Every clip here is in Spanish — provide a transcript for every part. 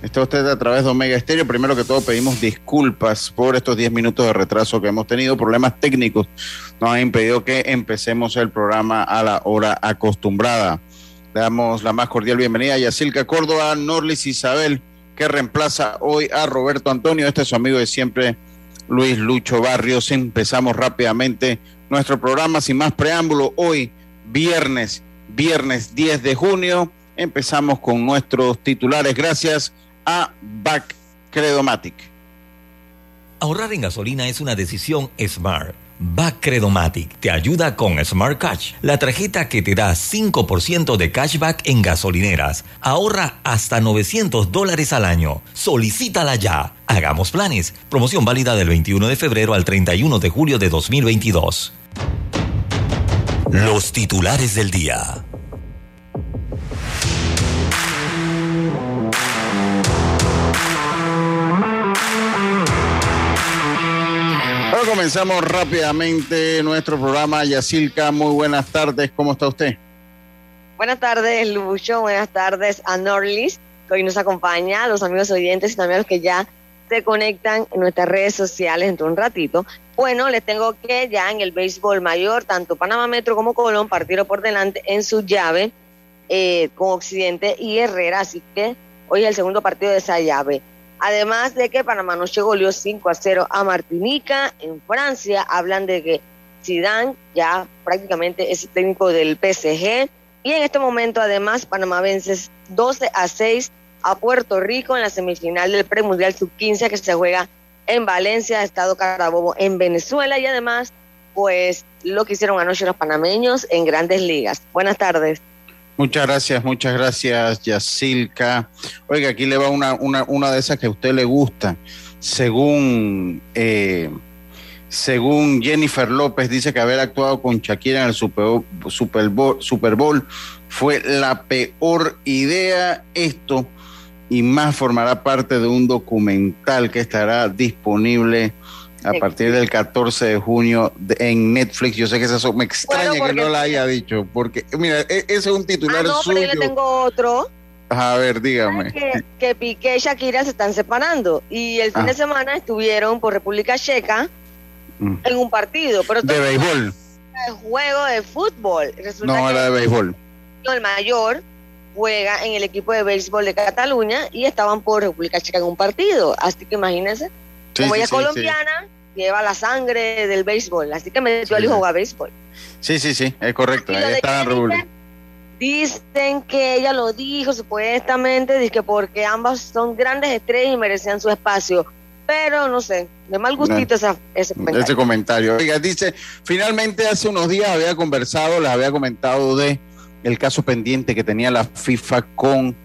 Está usted a través de Omega Estéreo. Primero que todo pedimos disculpas por estos 10 minutos de retraso que hemos tenido. Problemas técnicos nos han impedido que empecemos el programa a la hora acostumbrada. Le damos la más cordial bienvenida a Yacilca Córdoba, Norlis Isabel, que reemplaza hoy a Roberto Antonio. Este es su amigo de siempre, Luis Lucho Barrios. Empezamos rápidamente nuestro programa sin más preámbulo. Hoy, viernes, viernes 10 de junio, empezamos con nuestros titulares. Gracias a Back Credomatic. Ahorrar en gasolina es una decisión smart. Credomatic te ayuda con Smart Cash, la tarjeta que te da 5% de cashback en gasolineras. Ahorra hasta 900 dólares al año. Solicítala ya. Hagamos planes. Promoción válida del 21 de febrero al 31 de julio de 2022. Los titulares del día. Comenzamos rápidamente nuestro programa. Yacilca, muy buenas tardes. ¿Cómo está usted? Buenas tardes, Lucho. Buenas tardes a Norlis, que hoy nos acompaña, a los amigos oyentes y también los que ya se conectan en nuestras redes sociales dentro de un ratito. Bueno, les tengo que ya en el béisbol mayor, tanto Panamá Metro como Colón partieron por delante en su llave eh, con Occidente y Herrera, así que hoy es el segundo partido de esa llave. Además de que Panamá noche goleó 5 a 0 a Martinica. En Francia hablan de que Zidane ya prácticamente es técnico del PSG. Y en este momento, además, Panamá vence 12 a 6 a Puerto Rico en la semifinal del Premundial Sub-15 que se juega en Valencia, Estado Carabobo, en Venezuela. Y además, pues lo que hicieron anoche los panameños en grandes ligas. Buenas tardes. Muchas gracias, muchas gracias, Yacilca. Oiga, aquí le va una, una, una de esas que a usted le gusta. Según, eh, según Jennifer López, dice que haber actuado con Shakira en el Super Super Bowl, Super Bowl fue la peor idea. Esto y más formará parte de un documental que estará disponible a partir del 14 de junio en Netflix. Yo sé que eso me extraña que no la haya dicho, porque mira, e, ese es un titular ah, no, suyo. Pero yo le tengo otro. A ver, dígame. Que, que, Piqué y Shakira se están separando y el fin de ah. semana estuvieron por República Checa mm. en un partido. Pero de béisbol. El juego de fútbol. no, era de béisbol. El mayor juega en el equipo de béisbol de Cataluña y estaban por República Checa en un partido. Así que imagínense. Como ella es colombiana, lleva la sangre del béisbol, así que me dio al hijo a béisbol. Sí, sí, sí, es correcto. Ahí está Dicen que ella lo dijo supuestamente, dice que porque ambas son grandes estrellas y merecían su espacio. Pero no sé, de mal gustito ese comentario. Ese comentario. Oiga, dice, finalmente hace unos días había conversado, les había comentado de el caso pendiente que tenía la FIFA con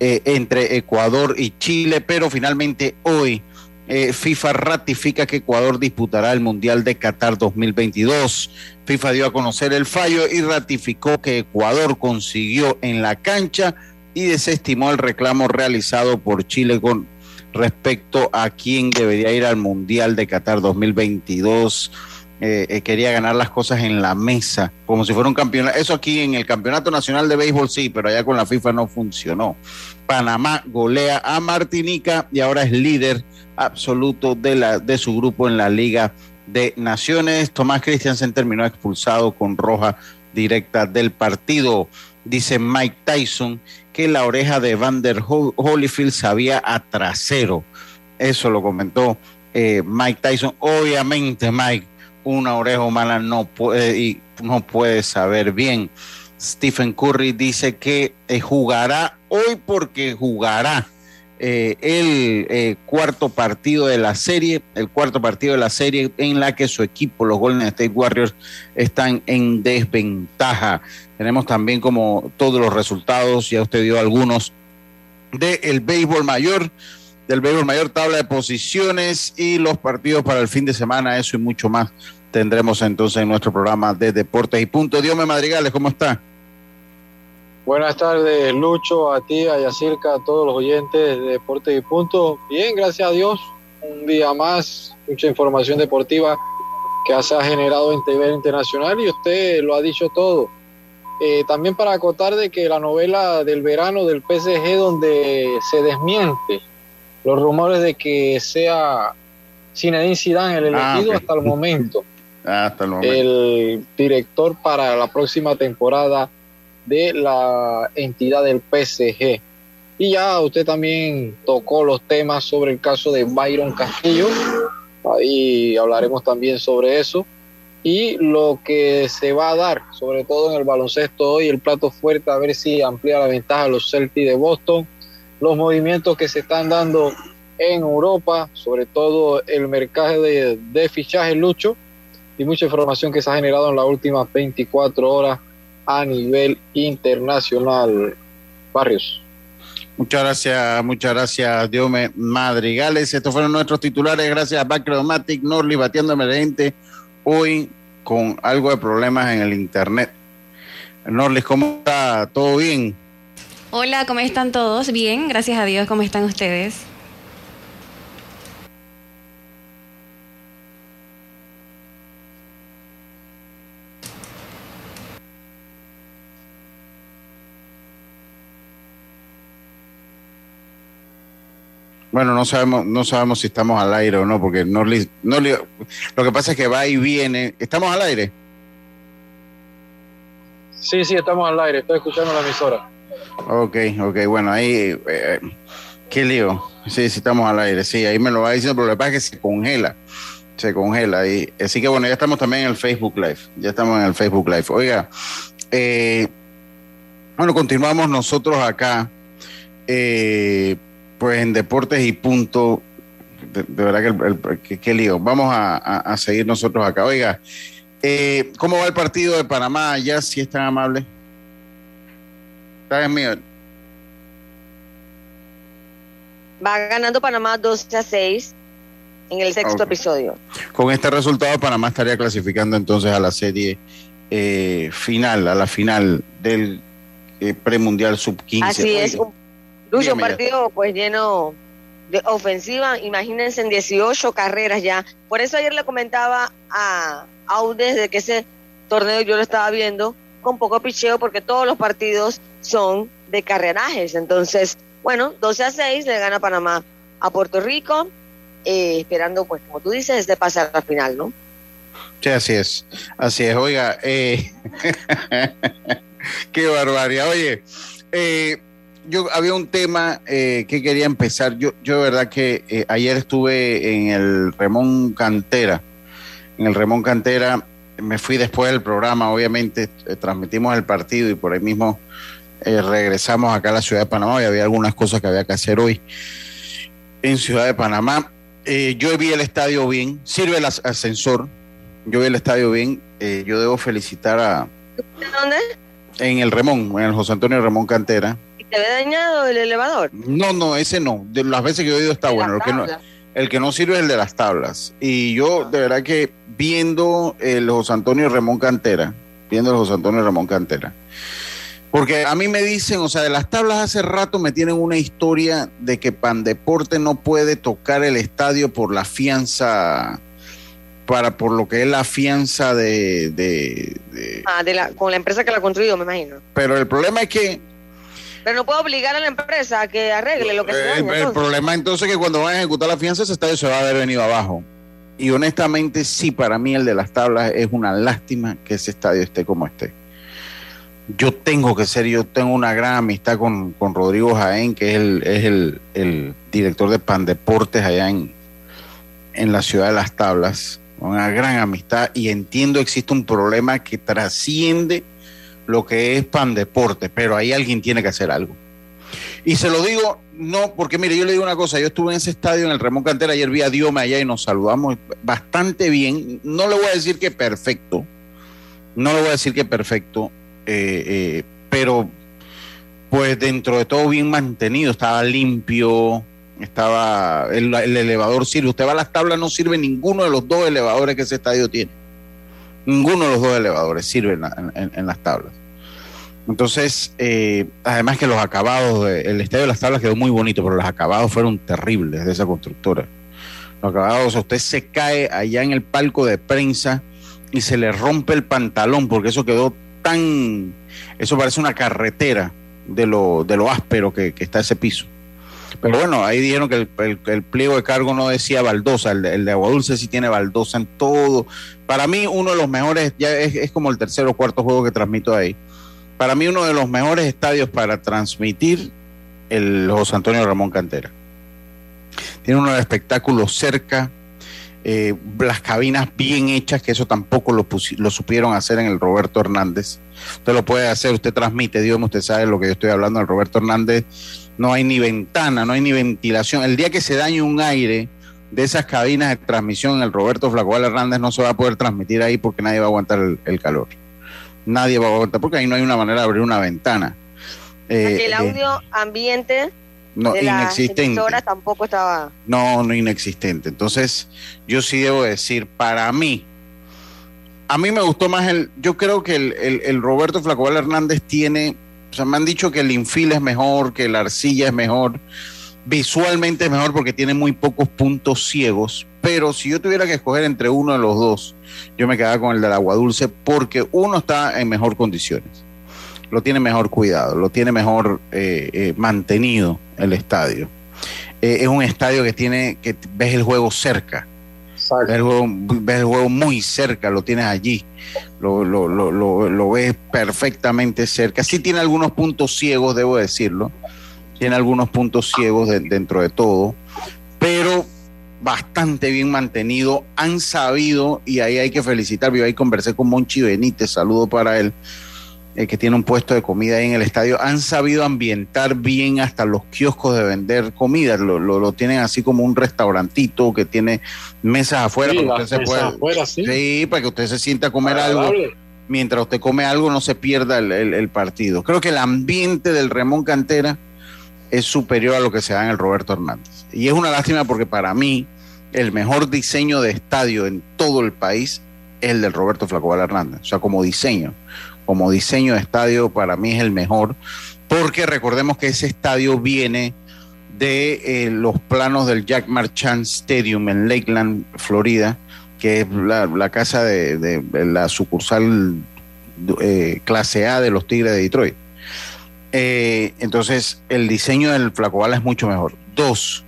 eh, entre Ecuador y Chile, pero finalmente hoy eh, FIFA ratifica que Ecuador disputará el Mundial de Qatar 2022. FIFA dio a conocer el fallo y ratificó que Ecuador consiguió en la cancha y desestimó el reclamo realizado por Chile con respecto a quién debería ir al Mundial de Qatar 2022. Eh, eh, quería ganar las cosas en la mesa, como si fuera un campeonato. Eso aquí en el Campeonato Nacional de Béisbol sí, pero allá con la FIFA no funcionó. Panamá golea a Martinica y ahora es líder absoluto de, la, de su grupo en la Liga de Naciones. Tomás Christiansen terminó expulsado con roja directa del partido. Dice Mike Tyson que la oreja de Vander Holyfield sabía a trasero. Eso lo comentó eh, Mike Tyson. Obviamente, Mike, una oreja humana no puede, y no puede saber bien. Stephen Curry dice que eh, jugará hoy porque jugará eh, el eh, cuarto partido de la serie, el cuarto partido de la serie en la que su equipo, los Golden State Warriors, están en desventaja. Tenemos también como todos los resultados, ya usted dio algunos, del béisbol mayor. Del béisbol mayor, tabla de posiciones y los partidos para el fin de semana, eso y mucho más tendremos entonces en nuestro programa de Deportes y Punto. Dios me madrigales, ¿cómo está? Buenas tardes, Lucho, a ti, a Yacirca, a todos los oyentes de Deportes y Punto. Bien, gracias a Dios, un día más, mucha información deportiva que se ha generado en TV Internacional y usted lo ha dicho todo. Eh, también para acotar de que la novela del verano del PSG donde se desmiente los rumores de que sea Zinedine Zidane el ah, elegido hasta el momento. Ah, hasta el momento. El director para la próxima temporada de la entidad del PSG. Y ya usted también tocó los temas sobre el caso de Byron Castillo. Ahí hablaremos también sobre eso. Y lo que se va a dar, sobre todo en el baloncesto hoy, el plato fuerte, a ver si amplía la ventaja a los Celtics de Boston. Los movimientos que se están dando en Europa, sobre todo el mercado de, de fichaje Lucho, y mucha información que se ha generado en las últimas 24 horas a nivel internacional. Barrios. Muchas gracias, muchas gracias, Diome Madrigales. Estos fueron nuestros titulares. Gracias a Backromatic, Norley, Bateando Emergente. Hoy con algo de problemas en el internet. Norlis, ¿cómo está? ¿Todo bien? Hola, ¿cómo están todos? Bien, gracias a Dios. ¿Cómo están ustedes? Bueno, no sabemos, no sabemos si estamos al aire o no, porque no, no lo que pasa es que va y viene. ¿Estamos al aire? Sí, sí, estamos al aire. Estoy escuchando la emisora. Ok, ok, bueno, ahí, eh, qué lío. Sí, sí, estamos al aire. Sí, ahí me lo va diciendo, pero lo que pasa es que se congela. Se congela. Y, así que bueno, ya estamos también en el Facebook Live. Ya estamos en el Facebook Live. Oiga, eh, bueno, continuamos nosotros acá. Eh, pues en deportes y punto, de, verdad que, qué lío. Vamos a, seguir nosotros acá. Oiga, eh, ¿cómo va el partido de Panamá ya, si es tan amable? En. Va ganando Panamá 12 a 6 en el sexto episodio. Con este resultado, Panamá estaría clasificando entonces a la serie eh, final, a la final del eh, premundial sub-15. Así es, Lucho, un partido pues lleno de ofensiva, imagínense en 18 carreras ya. Por eso ayer le comentaba a Audes de que ese torneo yo lo estaba viendo con poco picheo porque todos los partidos son de carrerajes. Entonces, bueno, 12 a 6 le gana Panamá a Puerto Rico, eh, esperando, pues, como tú dices, de pasar a la final, ¿no? Sí, así es. Así es. Oiga, eh, qué barbaridad. Oye, eh, yo había un tema eh, que quería empezar. Yo, yo de verdad que eh, ayer estuve en el Remón Cantera. En el Remón Cantera me fui después del programa, obviamente, eh, transmitimos el partido y por ahí mismo regresamos acá a la ciudad de Panamá y había algunas cosas que había que hacer hoy en Ciudad de Panamá. yo vi el estadio bien, sirve el ascensor, yo vi el estadio bien, yo debo felicitar a... ¿Dónde? En el Remón, en el José Antonio Remón Cantera ¿Te había dañado el elevador? No, no, ese no. De las veces que yo he ido está bueno. El que, no, el que, no, sirve es el de las tablas. Y yo, de verdad que viendo el José Antonio Ramón Cantera, viendo el José Antonio Ramón Cantera, porque a mí me dicen, o sea, de las tablas hace rato me tienen una historia de que Pandeporte no puede tocar el estadio por la fianza, para por lo que es la fianza de... de, de ah, de la, con la empresa que la ha construido, me imagino. Pero el problema es que pero no puedo obligar a la empresa a que arregle lo que se daña, El, problema entonces es que cuando van a ejecutar la fianza, ese estadio se va a haber venido abajo. Y honestamente, sí, para mí el de las tablas es una lástima que ese estadio esté como esté. Yo tengo que ser, yo tengo una gran amistad con, Rodrigo Jaén, que es, el, es el, director de Pandeportes allá en, en la ciudad de las tablas. Una gran amistad y entiendo existe un problema que trasciende lo que es pan deporte, pero ahí alguien tiene que hacer algo. Y se lo digo, no, porque mire, yo le digo una cosa, yo estuve en ese estadio en el Ramón Cantera, ayer vi a Diome allá y nos saludamos bastante bien, no le voy a decir que perfecto, no le voy a decir que perfecto, eh, eh, pero pues dentro de todo bien mantenido, estaba limpio, estaba el, elevador sirve. Usted va a las tablas, no sirve ninguno de los dos elevadores que ese estadio tiene. Ninguno de los dos elevadores sirve en, las tablas. Entonces, eh, además que los acabados, el estadio de las tablas quedó muy bonito, pero los acabados fueron terribles de esa constructora. Los acabados, usted se cae allá en el palco de prensa y se le rompe el pantalón porque eso quedó tan, eso parece una carretera de lo, de lo áspero que, está ese piso. Pero bueno, ahí dijeron que el, pliego de cargo no decía baldosa, el de, el de Agua Dulce sí tiene baldosa en todo. Para mí uno de los mejores, ya es, como el tercer o cuarto juego que transmito ahí. Para mí uno de los mejores estadios para transmitir el José Antonio Ramón Cantera. Tiene unos espectáculos cerca, eh, las cabinas bien hechas, que eso tampoco lo, lo, supieron hacer en el Roberto Hernández. Usted lo puede hacer, usted transmite, Dios usted sabe lo que yo estoy hablando, el Roberto Hernández no hay ni ventana, no hay ni ventilación. El día que se dañe un aire de esas cabinas de transmisión en el Roberto Flacual Hernández no se va a poder transmitir ahí porque nadie va a aguantar el, calor. Nadie va a aguantar porque ahí no hay una manera de abrir una ventana. Eh, el eh, audio ambiente no, inexistente. tampoco estaba. No, no inexistente. Entonces, yo sí debo decir, para mí, a mí me gustó más el. Yo creo que el, el, Roberto Flacobal Hernández tiene. O sea, me han dicho que el infil es mejor, que la arcilla es mejor. Visualmente es mejor porque tiene muy pocos puntos ciegos. Pero si yo tuviera que escoger entre uno de los dos, yo me quedaba con el del agua dulce porque uno está en mejor condiciones lo tiene mejor cuidado, lo tiene mejor eh, eh, mantenido el estadio. Eh, es un estadio que tiene, que ves el juego cerca. Ves el juego, ves el juego, muy cerca, lo tienes allí, lo, lo, lo, lo, ves perfectamente cerca. Sí tiene algunos puntos ciegos, debo decirlo, tiene algunos puntos ciegos dentro de todo, pero bastante bien mantenido, han sabido, y ahí hay que felicitar, yo ahí conversé con Monchi Benítez, saludo para él, eh, que tiene un puesto de comida ahí en el estadio, han sabido ambientar bien hasta los kioscos de vender comida. Lo, lo, tienen así como un restaurantito que tiene mesas afuera. para que usted se pueda, ¿sí? para que usted se sienta a comer algo. Mientras usted come algo, no se pierda el, el, partido. Creo que el ambiente del Remón Cantera es superior a lo que se da en el Roberto Hernández. Y es una lástima porque para mí el mejor diseño de estadio en todo el país es el del Roberto Flacobal Hernández. O sea, como diseño como diseño de estadio para mí es el mejor, porque recordemos que ese estadio viene de eh, los planos del Jack Marchand Stadium en Lakeland, Florida, que es la, casa de, la sucursal eh, clase A de los Tigres de Detroit. Eh, entonces, el diseño del Flacobal es mucho mejor. Dos,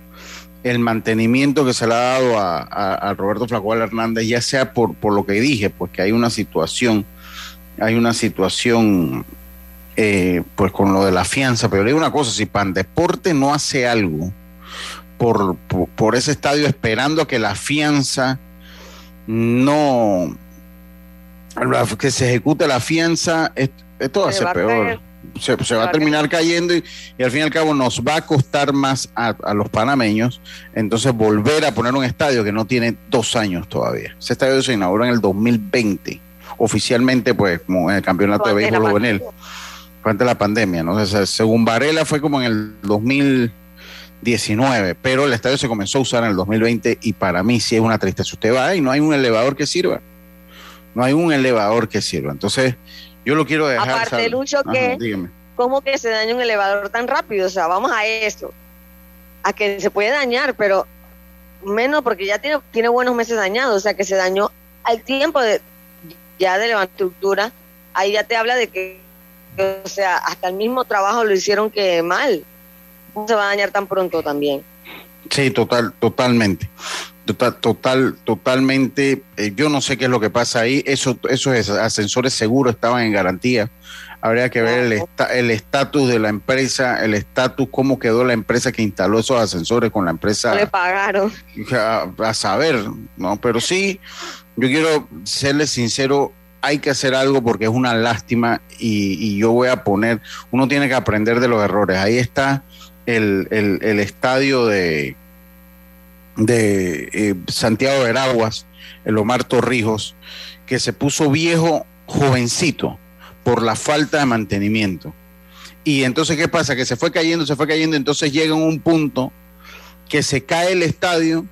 el mantenimiento que se le ha dado a, Roberto Flacobal Hernández, ya sea por, por lo que dije, pues que hay una situación hay una situación eh, pues con lo de la fianza, pero le digo una cosa, si Pandeporte no hace algo por, por, ese estadio esperando a que la fianza no que se ejecute la fianza, esto va a ser peor. Se, va a terminar cayendo y, al fin y al cabo nos va a costar más a, a, los panameños entonces volver a poner un estadio que no tiene dos años todavía. Ese estadio se inauguró en el 2020 oficialmente, pues, como en el campeonato de béisbol juvenil, de la pandemia, ¿no? según Varela fue como en el 2019, pero el estadio se comenzó a usar en el 2020 y para mí sí es una tristeza. Usted va y no hay un elevador que sirva. No hay un elevador que sirva. Entonces, yo lo quiero dejar. Aparte, Lucho, que, ¿cómo que se daña un elevador tan rápido? O sea, vamos a eso. A que se puede dañar, pero menos porque ya tiene, tiene buenos meses dañados. O sea, que se dañó al tiempo de, ya de la estructura, ahí ya te habla de que, o sea, hasta el mismo trabajo lo hicieron que mal. No se va a dañar tan pronto también. Sí, total, totalmente. Total, total, totalmente. Eh, yo no sé qué es lo que pasa ahí. Eso, esos ascensores seguros estaban en garantía. Habría que ver el estatus de la empresa, el estatus, cómo quedó la empresa que instaló esos ascensores con la empresa. Le pagaron. a saber, ¿no? Pero sí, yo quiero serle sincero, hay que hacer algo porque es una lástima y, yo voy a poner, uno tiene que aprender de los errores. Ahí está el, estadio de, de eh, Santiago de Veraguas, el Omar Torrijos, que se puso viejo, jovencito, por la falta de mantenimiento. Y entonces, ¿qué pasa? Que se fue cayendo, se fue cayendo, entonces llega un punto que se cae el estadio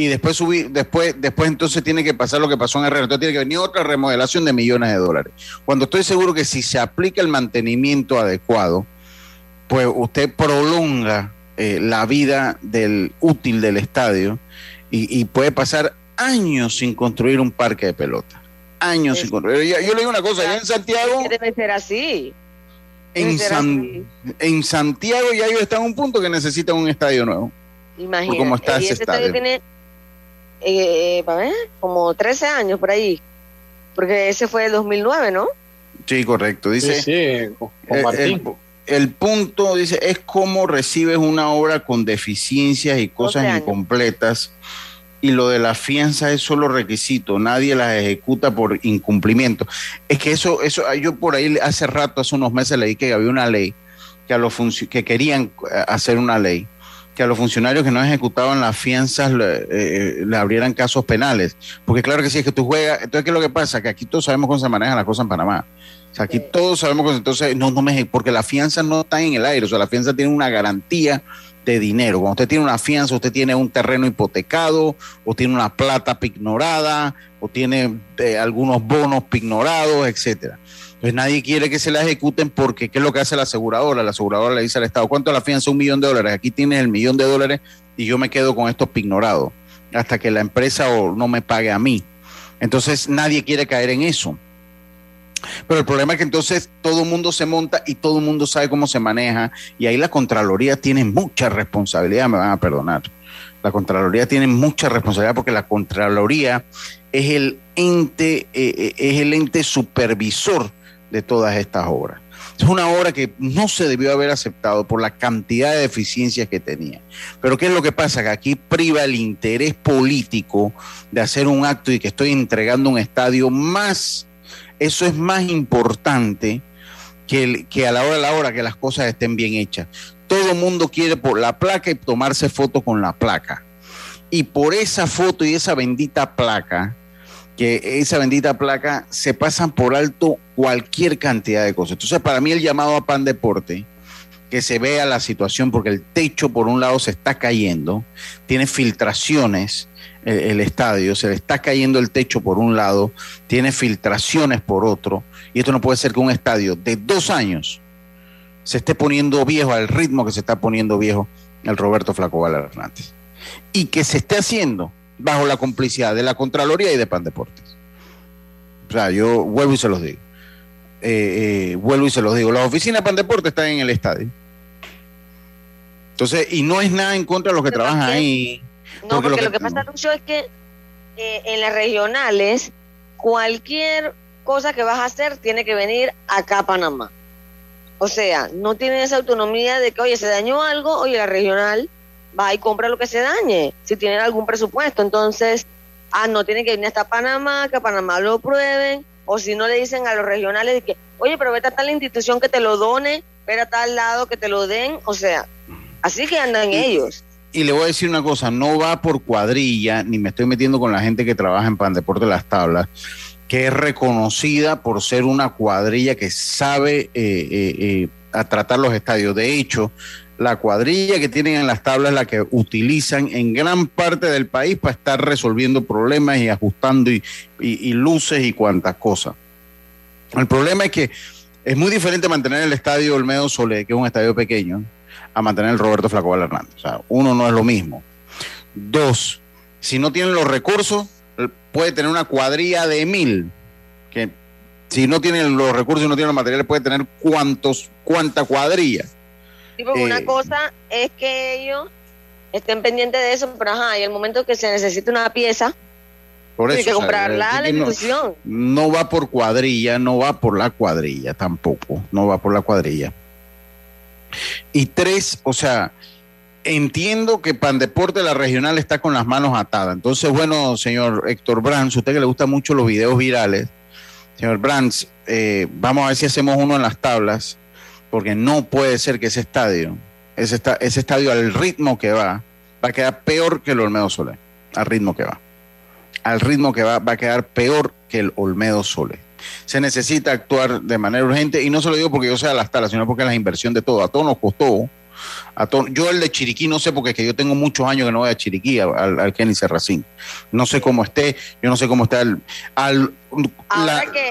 y después subir, después, después entonces tiene que pasar lo que pasó en Herrera. Entonces tiene que venir otra remodelación de millones de dólares. Cuando estoy seguro que si se aplica el mantenimiento adecuado, pues usted prolonga eh, la vida del útil del estadio y, puede pasar años sin construir un parque de pelota. Años sin construir. Yo, le digo una cosa, allá en Santiago... Debe ser así. En, en Santiago ya ellos están en un punto que necesitan un estadio nuevo. Imagínate. ¿Cómo está ese estadio? tiene eh, como 13 años por ahí. Porque ese fue el 2009, ¿no? Sí, correcto. Dice, sí, con Martín el punto, dice, es cómo recibes una obra con deficiencias y cosas incompletas y lo de la fianza es solo requisito, nadie las ejecuta por incumplimiento. Es que eso, eso, yo por ahí hace rato, hace unos meses leí que había una ley que, a los que querían eh, hacer una ley que a los funcionarios que no ejecutaban las fianzas le, eh, le, abrieran casos penales. Porque claro que sí, es que tú juegas, entonces ¿qué es lo que pasa? Que aquí todos sabemos cómo se manejan las cosas en Panamá aquí todos sabemos que entonces no, no me, porque la fianza no está en el aire, o sea, la fianza tiene una garantía de dinero. Cuando usted tiene una fianza, usted tiene un terreno hipotecado, o tiene una plata pignorada, o tiene eh, algunos bonos pignorados, etcétera. Entonces nadie quiere que se la ejecuten porque ¿qué es lo que hace la aseguradora? La aseguradora le dice al Estado, ¿cuánto la fianza? Un millón de dólares. Aquí tienes el millón de dólares y yo me quedo con estos pignorados hasta que la empresa no me pague a mí. Entonces nadie quiere caer en eso. Pero el problema es que entonces todo el mundo se monta y todo el mundo sabe cómo se maneja y ahí la Contraloría tiene mucha responsabilidad, me van a perdonar. La Contraloría tiene mucha responsabilidad porque la Contraloría es el ente, eh, eh, es el ente supervisor de todas estas obras. Es una obra que no se debió haber aceptado por la cantidad de deficiencias que tenía. Pero ¿qué es lo que pasa? Que aquí priva el interés político de hacer un acto y que estoy entregando un estadio más eso es más importante que, que a la hora de la hora que las cosas estén bien hechas. Todo el mundo quiere por la placa y tomarse foto con la placa. Y por esa foto y esa bendita placa, que esa bendita placa se pasan por alto cualquier cantidad de cosas. Entonces, para mí el llamado a Pan Deporte, que se vea la situación, porque el techo por un lado se está cayendo, tiene filtraciones, el, estadio, se le está cayendo el techo por un lado, tiene filtraciones por otro, y esto no puede ser que un estadio de dos años se esté poniendo viejo al ritmo que se está poniendo viejo el Roberto Flaco Hernández. Y que se esté haciendo bajo la complicidad de la Contraloría y de Pan Deportes. O sea, yo vuelvo y se los digo. Eh, eh, vuelvo y se los digo. Las oficinas de Pan Deportes están en el estadio. Entonces, y no es nada en contra de los que trabajan ahí. No, porque, lo, que, pasa, Lucho, es que eh, en las regionales, cualquier cosa que vas a hacer tiene que venir acá a Panamá. O sea, no tienen esa autonomía de que, oye, se dañó algo, oye, la regional va y compra lo que se dañe, si tienen algún presupuesto. Entonces, ah, no, tiene que venir hasta Panamá, que a Panamá lo prueben, o si no le dicen a los regionales que, oye, pero vete a tal institución que te lo done, vete a tal lado que te lo den, o sea, así que andan ellos y le voy a decir una cosa, no va por cuadrilla, ni me estoy metiendo con la gente que trabaja en Pan Deporte Las Tablas, que es reconocida por ser una cuadrilla que sabe eh, eh, eh, a tratar los estadios. De hecho, la cuadrilla que tienen en las tablas la que utilizan en gran parte del país para estar resolviendo problemas y ajustando y, y luces y cuantas cosas. El problema es que es muy diferente mantener el estadio Olmedo Sole, que es un estadio pequeño, a mantener el Roberto Flaco Hernández. O sea, uno no es lo mismo. Dos, si no tienen los recursos, puede tener una cuadrilla de mil, que si no tienen los recursos y no tienen los materiales, puede tener cuántos, cuánta cuadrilla. Sí, porque una eh, cosa es que ellos estén pendientes de eso, pero ajá, y el momento que se necesite una pieza, por eso, que comprarla a la institución. no va por cuadrilla, no va por la cuadrilla tampoco, no va por la cuadrilla. Y tres, o sea, entiendo que Pandeporte, la regional, está con las manos atadas. Entonces, bueno, señor Héctor Brands, usted que le gusta mucho los videos virales, señor Brands, eh, vamos a ver si hacemos uno en las tablas, porque no puede ser que ese estadio, ese, ese estadio al ritmo que va, va a quedar peor que el Olmedo Soler, al ritmo que va. Al ritmo que va, va a quedar peor que el Olmedo Soler se necesita actuar de manera urgente y no se lo digo porque yo sea la tala, sino porque la inversión de todo. A todos nos costó a todo. Yo el de Chiriquí no sé porque es que yo tengo muchos años que no voy a Chiriquí, al, al Kenny Serracín. No sé cómo esté, yo no sé cómo está el... Al, Ahora que,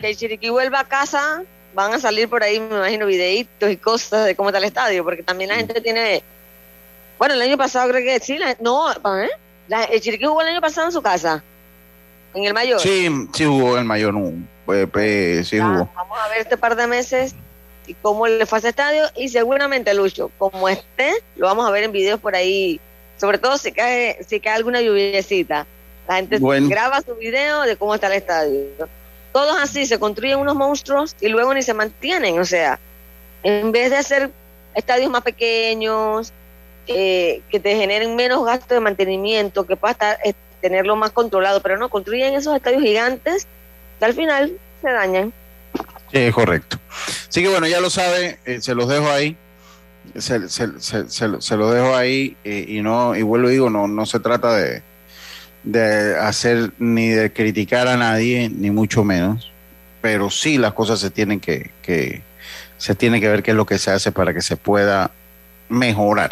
que Chiriquí vuelva a casa, van a salir por ahí, me imagino, videitos y cosas de cómo está el estadio, porque también la gente tiene... Bueno, el año pasado creo que sí, no, ¿eh? el Chiriquí jugó el año pasado en su casa, en el mayor. Sí, sí jugó en el mayor, no, pues, pues, sí jugó. Vamos a ver este par de meses y cómo le fue a ese estadio y seguramente Lucho, como esté, lo vamos a ver en videos por ahí, sobre todo si cae, si cae alguna lluviecita. La gente graba su video de cómo está el estadio. Todos así se construyen unos monstruos y luego ni se mantienen. O sea, en vez de hacer estadios más pequeños, eh, que te generen menos gasto de mantenimiento, que puedas estar, eh, tenerlo más controlado, pero no, construyen esos estadios gigantes que al final se dañan. Correcto. Así que bueno, ya lo sabe, eh, se los dejo ahí. Se, se, se, se lo dejo ahí y no y vuelvo y digo, no, no se trata de, de hacer ni de criticar a nadie, ni mucho menos, pero sí las cosas se tienen que, que se tiene que ver qué es lo que se hace para que se pueda mejorar.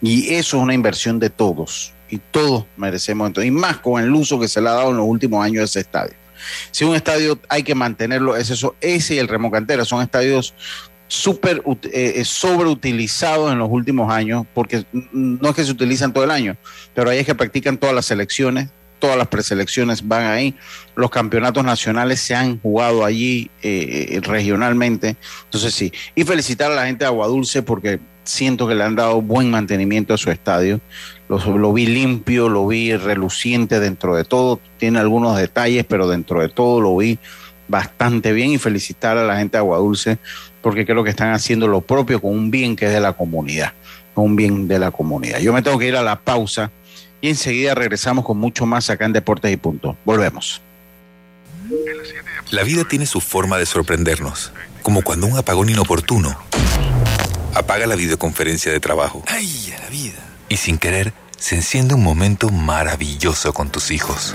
Y eso es una inversión de todos. Y todos merecemos entonces, y más con el uso que se le ha dado en los últimos años de ese estadio. Si un estadio hay que mantenerlo, es eso, ese y el Remocantera son estadios súper eh, eh, sobreutilizados en los últimos años, porque no es que se utilizan todo el año, pero ahí es que practican todas las selecciones, todas las preselecciones van ahí, los campeonatos nacionales se han jugado allí eh, regionalmente, entonces sí, y felicitar a la gente de Aguadulce porque siento que le han dado buen mantenimiento a su estadio, lo, vi limpio, lo vi reluciente dentro de todo, tiene algunos detalles, pero dentro de todo lo vi bastante bien y felicitar a la gente de Aguadulce porque creo que están haciendo lo propio con un bien que es de la comunidad, con un bien de la comunidad. Yo me tengo que ir a la pausa y enseguida regresamos con mucho más acá en Deportes y Punto. Volvemos. La vida tiene su forma de sorprendernos, como cuando un apagón inoportuno apaga la videoconferencia de trabajo. ¡Ay, a la vida! Y sin querer, se enciende un momento maravilloso con tus hijos.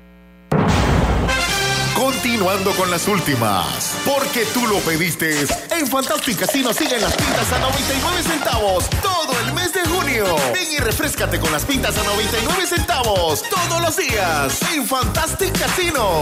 Continuando con las últimas, porque tú lo pediste. En Fantastic Casino siguen las pintas a 99 centavos todo el mes de junio. Ven y refrescate con las pintas a 99 centavos todos los días en Fantastic Casino.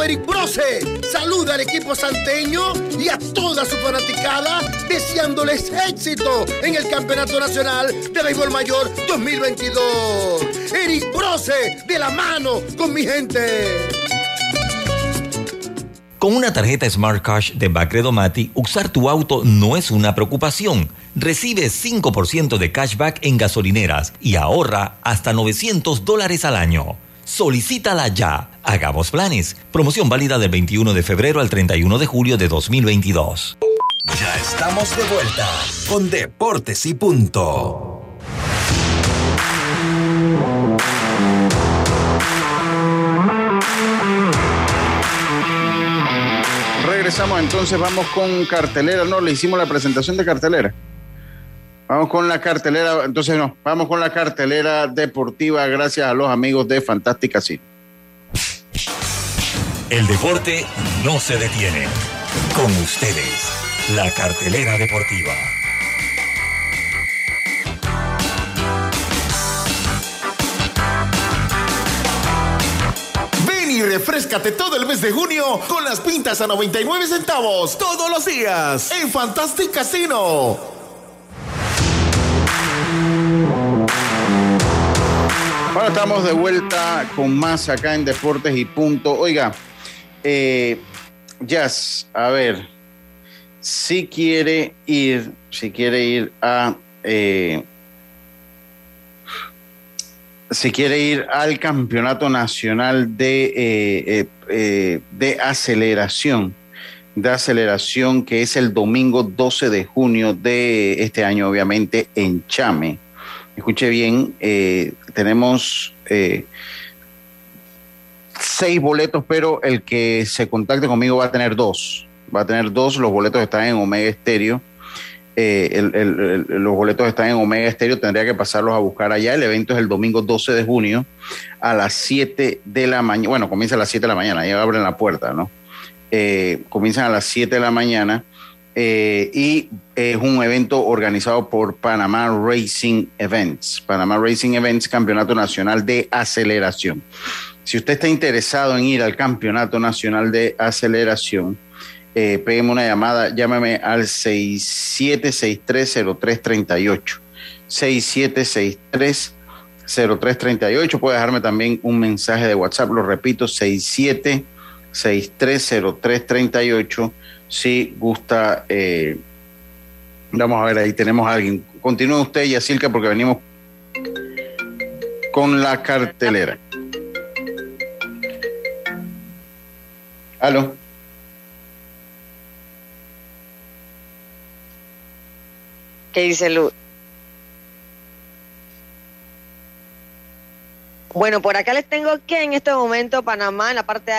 Eric Brose saluda al equipo santeño y a toda su fanaticada deseándoles éxito en el Campeonato Nacional de Béisbol Mayor 2022. Eric Brose de la mano con mi gente. Con una tarjeta Smart Cash de Bacredomati, usar tu auto no es una preocupación. Recibe 5% de cashback en gasolineras y ahorra hasta 900 dólares al año. Solicítala ya. Hagamos planes. Promoción válida del 21 de febrero al 31 de julio de 2022. Ya estamos de vuelta con Deportes y Punto. Regresamos entonces, vamos con cartelera. No, le hicimos la presentación de cartelera. Vamos con la cartelera, entonces no, vamos con la cartelera deportiva gracias a los amigos de Fantástica Cine. El deporte no se detiene. Con ustedes, la cartelera deportiva. Ven y refrescate todo el mes de junio con las pintas a 99 centavos todos los días en Fantastic Casino. Ahora estamos de vuelta con más acá en Deportes y Punto. Oiga, eh, Jazz, a ver, si quiere ir, si quiere ir a, eh, si quiere ir al campeonato nacional de, eh, eh, eh, de aceleración, de aceleración que es el domingo 12 de junio de este año, obviamente en Chame. Escuche bien, eh, tenemos eh, seis boletos, pero el que se contacte conmigo va a tener dos. Va a tener dos, los boletos están en Omega Estéreo. Eh, los boletos están en Omega Estéreo, tendría que pasarlos a buscar allá. El evento es el domingo 12 de junio a las 7 de la mañana. Bueno, comienza a las 7 de la mañana, ya abren la puerta, ¿no? Eh, comienzan a las 7 de la mañana eh, y es un evento organizado por Panamá Racing Events. Panamá Racing Events, Campeonato Nacional de Aceleración. Si usted está interesado en ir al Campeonato Nacional de Aceleración, eh, una llamada, llámame al 67630338. 67630338. Puede dejarme también un mensaje de WhatsApp, lo repito, 67630338. Si gusta, eh, vamos a ver, ahí tenemos a alguien. Continúe usted, Yacilca, porque venimos con la cartelera. Aló. ¿Qué dice Luz? Bueno, por acá les tengo que en este momento Panamá, en la parte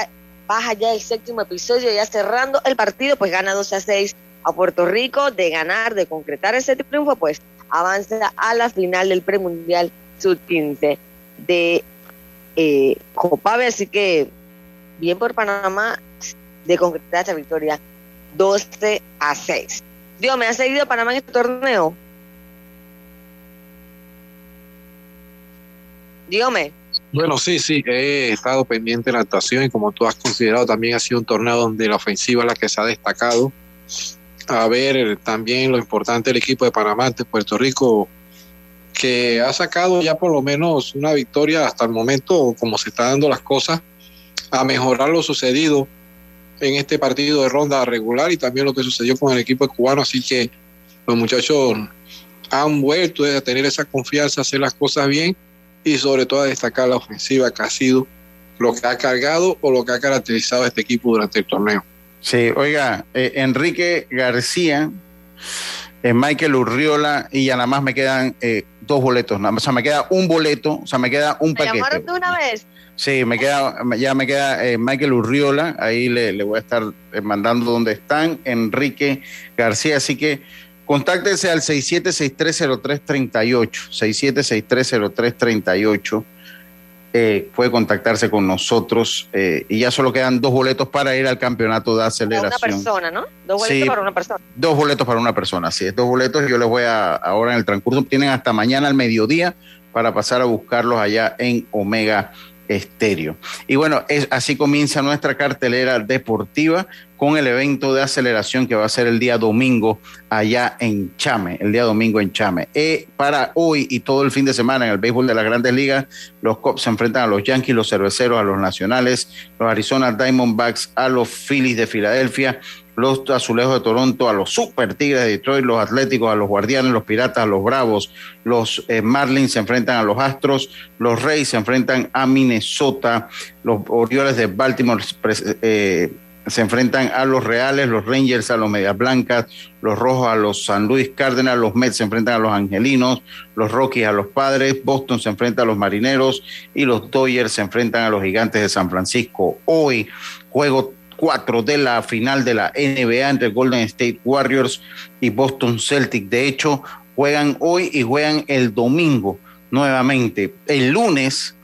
baja ya el séptimo episodio, ya cerrando el partido, pues gana 12 a 6 a Puerto Rico. De ganar, de concretar ese triunfo, pues avanza a la final del premundial sub-15 de eh. Así que bien por Panamá de concretar esta victoria 12 a 6. Dios, ¿me ha seguido Panamá en este torneo? Dígame. Bueno, sí, sí, he estado pendiente de la actuación y como tú has considerado, también ha sido un torneo donde la ofensiva es la que se ha destacado. A ver, también lo importante del equipo de Panamá ante Puerto Rico, que ha sacado ya por lo menos una victoria hasta el momento, como se están dando las cosas, a mejorar lo sucedido en este partido de ronda regular y también lo que sucedió con el equipo cubano. Así que los muchachos han vuelto a tener esa confianza, hacer las cosas bien y sobre todo a destacar la ofensiva que ha sido lo que ha cargado o lo que ha caracterizado a este equipo durante el torneo. Sí, oiga, eh, Enrique García, eh, Michael Urriola y ya nada más me quedan eh, dos boletos, nada más, o sea, me queda un boleto, o sea, me queda un ¿Me paquete. llamaron de una vez? Sí, me queda, ya me queda eh, Michael Urriola, ahí le, le voy a estar eh, mandando dónde están, Enrique García, así que contáctense al 67630338, 67630338, eh, puede contactarse con nosotros eh, y ya solo quedan dos boletos para ir al campeonato de Para una aceleración. persona, ¿no? Dos boletos Sí. para una persona. Dos boletos para una persona, sí, es dos boletos. Yo les voy a, ahora en el transcurso, tienen hasta mañana al mediodía para pasar a buscarlos allá en Omega Estéreo. Y bueno, es, así comienza nuestra cartelera deportiva con el evento de aceleración que va a ser el día domingo allá en Chame, el día domingo en Chame. Eh, para hoy y todo el fin de semana en el béisbol de las grandes ligas, los Cubs se enfrentan a los Yankees, los Cerveceros, a los Nacionales, los Arizona Diamondbacks, a los Phillies de Filadelfia, los Azulejos de Toronto, a los Super Tigres de Detroit, los Atléticos, a los Guardianes, los Piratas, a los Bravos, los eh, Marlins se enfrentan a los Astros, los Reyes se enfrentan a Minnesota, los Orioles de Baltimore eh, se enfrentan a los Reales, los Rangers a los Medias Blancas, los Rojos a los San Luis Cárdenas, los Mets se enfrentan a los Angelinos, los Rockies a los Padres, Boston se enfrenta a los Marineros y los Dodgers se enfrentan a los Gigantes de San Francisco. Hoy, juego 4 de la final de la NBA entre Golden State Warriors y Boston Celtic. De hecho, juegan hoy y juegan el domingo nuevamente. El lunes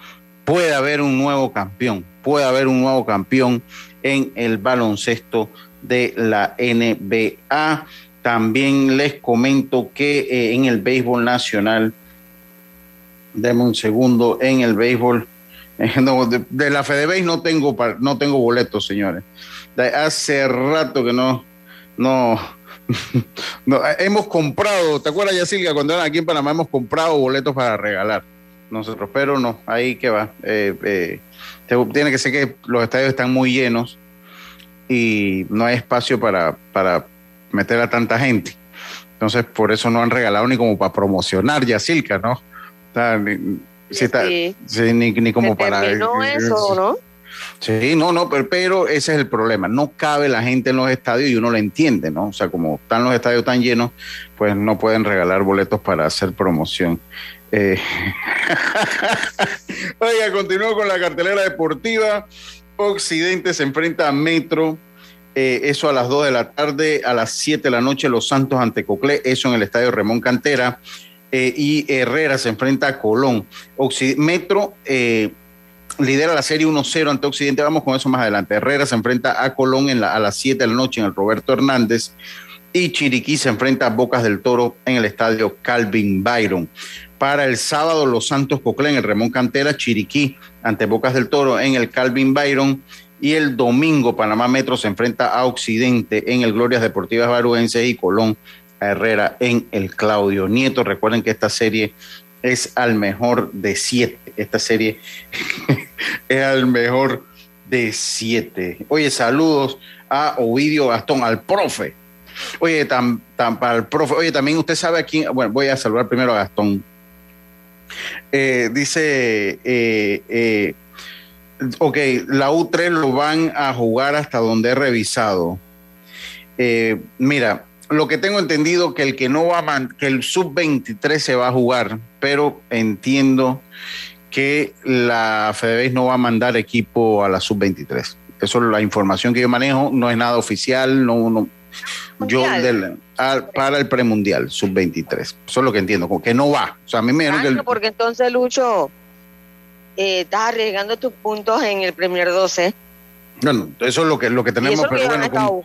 puede haber un nuevo campeón, puede haber un nuevo campeón en el baloncesto de la NBA. También les comento que eh, en el béisbol nacional, deme un segundo, en el béisbol de, la FedeBase no tengo no tengo boletos, señores. hace rato que no, no, no, hemos comprado, ¿te acuerdas, Yacilga? Cuando eran aquí en Panamá hemos comprado boletos para regalar. Nosotros, pero no, ahí que va. Eh, eh, tiene que ser que los estadios están muy llenos y no hay espacio para, para meter a tanta gente. Entonces, por eso no han regalado ni como para promocionar Yacilca, ¿no? O sea, ni, como para... No eso, ¿no? Sí, no, no, pero, pero, ese es el problema. No cabe la gente en los estadios y uno lo entiende, ¿no? O sea, como están los estadios tan llenos, pues no pueden regalar boletos para hacer promoción. Eh... Oiga, continúo con la cartelera deportiva. Occidente se enfrenta a Metro. Eh, eso a las 2 de la tarde, a las 7 de la noche, Los Santos ante Coclé, eso en el estadio Remón Cantera. Eh, y Herrera se enfrenta a Colón. Metro eh, lidera la serie 1-0 ante Occidente. Vamos con eso más adelante. Herrera se enfrenta a Colón en a las 7 de la noche en el Roberto Hernández. Y Chiriquí se enfrenta a Bocas del Toro en el estadio Calvin Byron. Para el sábado, Los Santos Coclé en el Remón Cantera, Chiriquí ante Bocas del Toro en el Calvin Byron. Y el domingo, Panamá Metro se enfrenta a Occidente en el Glorias Deportivas Baruense y Colón Herrera en el Claudio Nieto. Recuerden que esta serie es al mejor de siete. Esta serie es al mejor de siete. Oye, saludos a Ovidio Gastón, al profe. Oye, tan, tan, para el profe. Oye, también usted sabe a quién. Bueno, voy a saludar primero a Gastón. Eh, dice, eh, eh, ok, la U3 lo van a jugar hasta donde he revisado. mira, lo que tengo entendido que el que no va a que el sub 23 se va a jugar, pero entiendo que la FedeBase no va a mandar equipo a la sub 23. Eso es la información que yo manejo, no es nada oficial, no, no yo para el premundial sub 23. Eso es lo que entiendo, como que no va. O sea, a mí me que porque entonces Lucho eh, estás arriesgando tus puntos en el Premier 12 bueno, eso es lo que, lo que tenemos. pero bueno,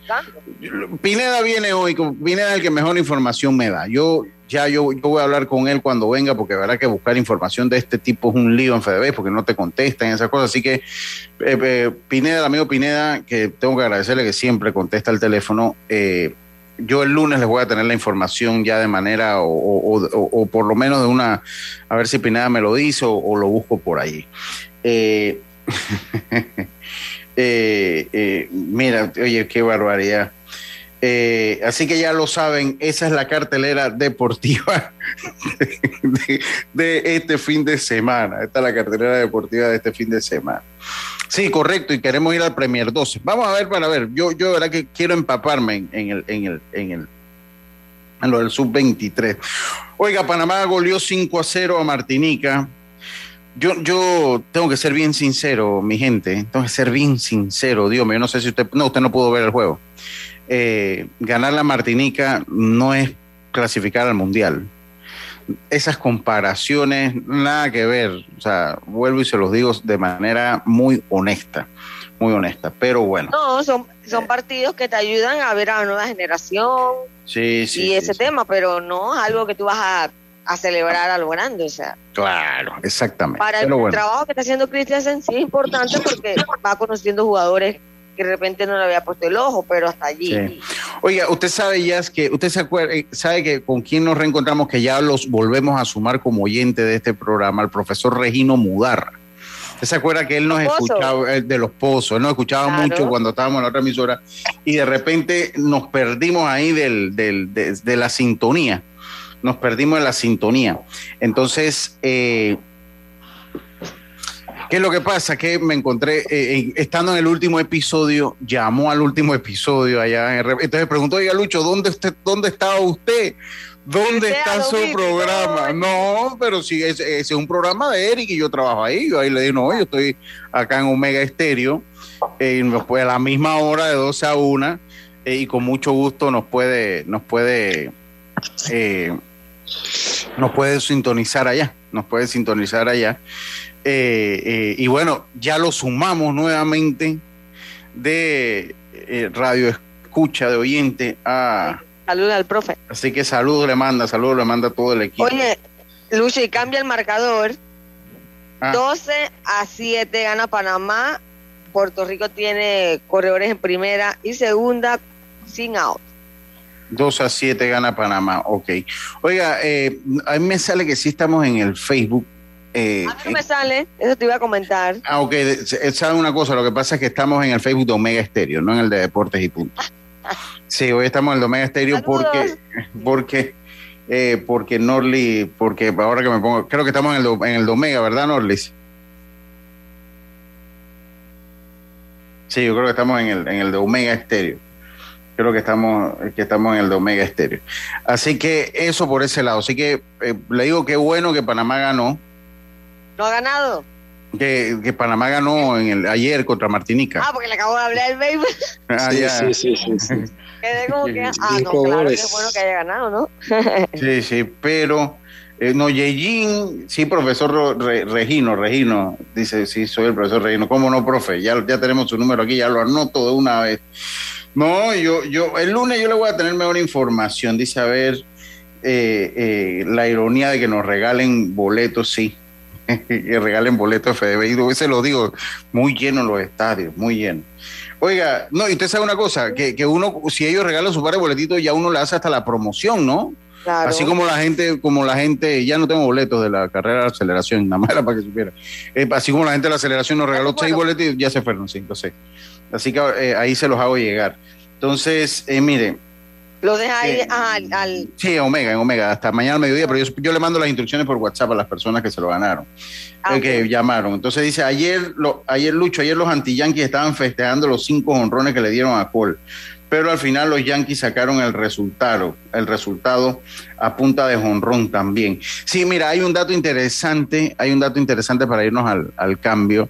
Pineda viene hoy, Pineda es el que mejor información me da. Yo ya yo, yo voy a hablar con él cuando venga, porque habrá que buscar información de este tipo es un lío en FDB, porque no te contestan esas cosas. Así que eh, eh, Pineda, el amigo Pineda, que tengo que agradecerle que siempre contesta el teléfono. Eh, yo el lunes les voy a tener la información ya de manera, o, por lo menos de una, a ver si Pineda me lo dice o, lo busco por ahí. Eh, Eh, mira, oye, qué barbaridad. Eh, así que ya lo saben, esa es la cartelera deportiva de, este fin de semana. Esta es la cartelera deportiva de este fin de semana. Sí, correcto, y queremos ir al Premier 12. Vamos a ver para ver. Yo, yo verdad que quiero empaparme en, el, en el, en el, en lo del sub-23. Oiga, Panamá goleó 5 a 0 a Martinica. Yo, yo tengo que ser bien sincero, mi gente. Tengo que ser bien sincero. Dios mío, no sé si usted. No, usted no pudo ver el juego. Eh, ganar la Martinica no es clasificar al mundial. Esas comparaciones, nada que ver. O sea, vuelvo y se los digo de manera muy honesta. Muy honesta. Pero bueno. No, son, son partidos que te ayudan a ver a la nueva generación. Sí, sí. Y ese tema, pero no es algo que tú vas a a celebrar a lo grande, o sea. Claro, exactamente. Para el trabajo que está haciendo Cristian sí es importante porque va conociendo jugadores que de repente no le había puesto el ojo, pero hasta allí. Oiga, usted sabe ya que usted se acuerda, eh, sabe que con quién nos reencontramos, que ya los volvemos a sumar como oyente de este programa, el profesor Regino Mudarra. ¿Usted se acuerda que él nos escuchaba eh, de los pozos? Él nos escuchaba mucho cuando estábamos en la otra emisora y de repente nos perdimos ahí del, del, de la sintonía nos perdimos en la sintonía. Entonces, eh, ¿qué es lo que pasa? Que me encontré, eh, estando en el último episodio, llamó al último episodio allá. En, entonces preguntó, oiga Lucho, ¿dónde, usted, dónde estaba usted? ¿Dónde está su programa? No, pero sí, ese, es un programa de Eric y yo trabajo ahí. Yo ahí le digo, no, yo estoy acá en Omega Estéreo, eh, a la misma hora de 12 a 1, eh, y con mucho gusto nos puede, nos puede nos puede sintonizar allá, nos puede sintonizar allá. Eh, eh, y bueno, ya lo sumamos nuevamente de eh, radio escucha de oyente a... Saluda al profe. Así que saludo le manda, saludo le manda a todo el equipo. Oye, Lucho, y cambia el marcador. Ah. 12 a 7 gana Panamá. Puerto Rico tiene corredores en primera y segunda sin out. 2 a 7 gana Panamá, ok. Oiga, eh, a mí me sale que sí estamos en el Facebook. eh, A mí no me sale, eso te iba a comentar. Ah, ok, de- ¿saben una cosa? Lo que pasa es que estamos en el Facebook de Omega Estéreo, no en el de Deportes y Punto. Sí, hoy estamos en el de Omega Estéreo porque, porque, eh, porque Norli, porque ahora que me pongo, creo que estamos en el, en el de Omega, ¿verdad, Norlis? Sí, yo creo que estamos en el, en el de Omega Estéreo. Creo que estamos, que estamos en el de Omega Estéreo. Así que eso por ese lado. Así que eh, le digo que bueno que Panamá ganó. ¿No ha ganado? Que, que Panamá ganó en el, ayer contra Martinica. Ah, porque le acabo de hablar del béisbol. Ah, Sí, ya. sí, sí, sí, sí. Quedé como que, ah, no, claro es bueno que haya ganado, ¿no? Sí, sí, pero eh, no, Yejin, sí, profesor Ro- Re- Regino, Regino, dice, sí, soy el profesor Regino. ¿Cómo no, profe? Ya, ya tenemos su número aquí, ya lo anoto de una vez. No, yo, yo, el lunes yo le voy a tener mejor información. Dice, a ver, eh, eh, la ironía de que nos regalen boletos, sí. que regalen boletos FDB. Y se lo digo, muy llenos los estadios, muy llenos. Oiga, no, y usted sabe una cosa, que, que uno, si ellos regalan su par de boletitos, ya uno le hace hasta la promoción, ¿no? Claro. Así como la gente, como la gente, ya no tengo boletos de la carrera de aceleración, nada más era para que supiera. Eh, así como la gente de la aceleración nos regaló seis boletos y ya se fueron cinco, seis. Así que eh, ahí se los hago llegar. Entonces, eh, mire, Lo deja ahí Eh, ajá, al, al- sí, Omega, en Omega, hasta mañana al mediodía, pero yo, yo le mando las instrucciones por WhatsApp a las personas que se lo ganaron, Ah, eh, que llamaron. Entonces dice, ayer, lo, ayer Lucho, ayer los anti-yankees estaban festejando los cinco honrones que le dieron a Cole, pero al final los yankees sacaron el resultado, el resultado a punta de honrón también. Sí, mira, hay un dato interesante, hay un dato interesante para irnos al, al cambio.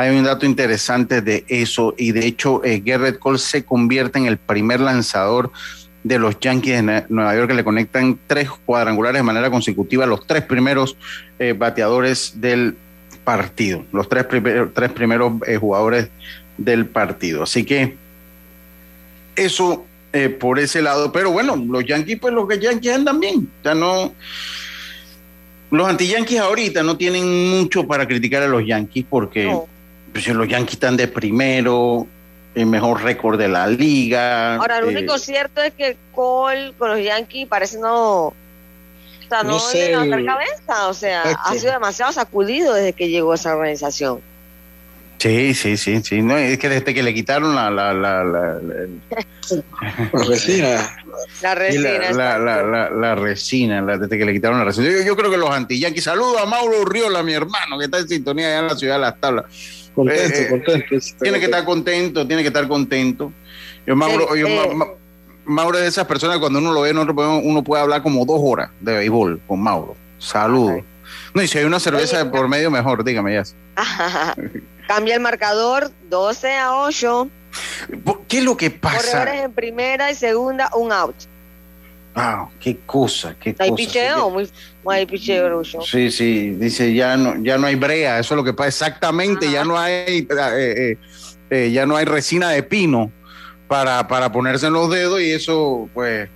Hay un dato interesante de eso y de hecho eh, Cole se convierte en el primer lanzador de los Yankees de Nueva York que le conectan tres cuadrangulares de manera consecutiva a los tres primeros eh, bateadores del partido, los tres, primer- tres primeros eh, jugadores del partido. Así que eso eh, por ese lado, pero bueno, los Yankees, pues los Yankees andan bien, ya no. Los anti-Yankees ahorita no tienen mucho para criticar a los Yankees porque pues, los Yankees están de primero, el mejor récord de la liga. Ahora, lo eh, único cierto es que Cole con los Yankees parece no. O sea, no, No sé, levantar cabeza. O sea, ha sido demasiado sacudido desde que llegó a esa organización. Sí, sí, sí, sí. No, es que desde que le quitaron la, la, la, la, la- La resina. La resina. la, la, la, la- la resina, la- desde que le quitaron la resina. Yo, yo creo que los anti-yankees. Saludo a Mauro Urriola, mi hermano, que está en sintonía allá en la ciudad de Las Tablas. Contento, Eh, eh, contento. Tiene que estar contento, tiene que estar contento. Yo, Mauro, yo, eh. Ma- Mauro es de esas personas cuando uno lo ve, podemos- uno puede hablar como dos horas de béisbol con Mauro. Saludos. No, y si hay una cerveza de por medio, mejor, dígame ya. Cambia el marcador 12 a 8. ¿Qué es lo que pasa? Corredores en primera y segunda, un out. Ah, qué cosa, qué hay cosa. picheo, muy, hay picheo. Sí, sí, dice ya no, ya no hay brea, eso es lo que pasa exactamente, ya no hay, eh, eh, eh, ya no hay resina de pino para, para ponerse en los dedos y eso, pues,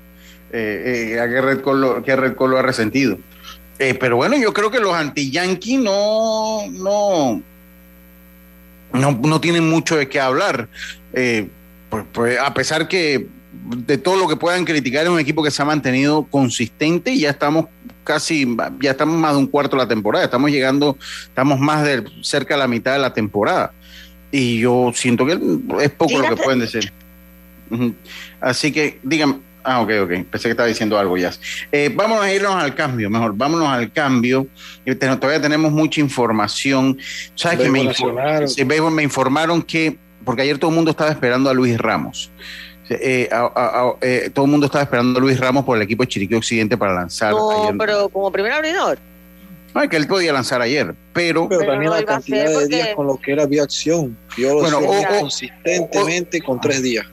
eh, a Garrett Cole Garrett Cole lo ha resentido. Pero bueno, yo creo que los anti-yankees no, no, no, no tienen mucho de qué hablar. Pues, pues, a pesar que de todo lo que puedan criticar es un equipo que se ha mantenido consistente y ya estamos casi, ya estamos más de un cuarto de la temporada, estamos llegando, estamos más de cerca de la mitad de la temporada. Y yo siento que es poco lo que pueden decir. Así que, díganme, ah, ok, ok, pensé que estaba diciendo algo ya. Eh, vámonos a irnos al cambio, mejor, vámonos al cambio. Eh, Todavía tenemos mucha información. ¿Sabes que me, Béisbol infor- nacional. sí, béisbol, me informaron que, porque ayer todo el mundo estaba esperando a Luis Ramos. Eh, a- a- a- eh, todo el mundo estaba esperando a Luis Ramos por el equipo de Chiriquí Occidente para lanzar. No, ayer. pero como primer abridor. No, es que él podía lanzar ayer, pero, Pero, Pero también no la cantidad de porque- días con lo que era vía acción. Yo lo o- o- consistentemente con tres días.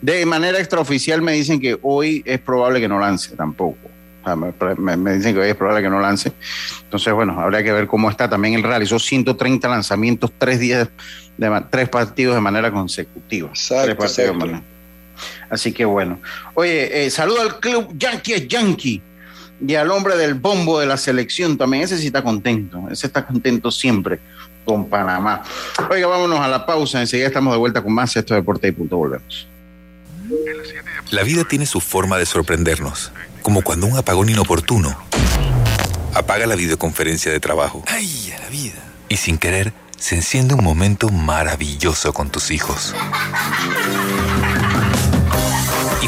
de manera extraoficial me dicen que hoy es probable que no lance tampoco. me, dicen que hoy es probable que no lance. Entonces, bueno, habría que ver cómo está. También él realizó 130 lanzamientos, tres días, de, tres partidos de manera consecutiva. tres partidos Así que bueno. Oye, eh, saludo al club Yankee Yankee y al hombre del bombo de la selección también. Ese sí está contento. Ese está contento siempre con Panamá. Oiga, vámonos a la pausa. Enseguida estamos de vuelta con más esto de Deporte y Punto. Volvemos. La vida tiene su forma de sorprendernos, como cuando un apagón inoportuno apaga la videoconferencia de trabajo. ¡Ay, a la vida! Y sin querer, se enciende un momento maravilloso con tus hijos.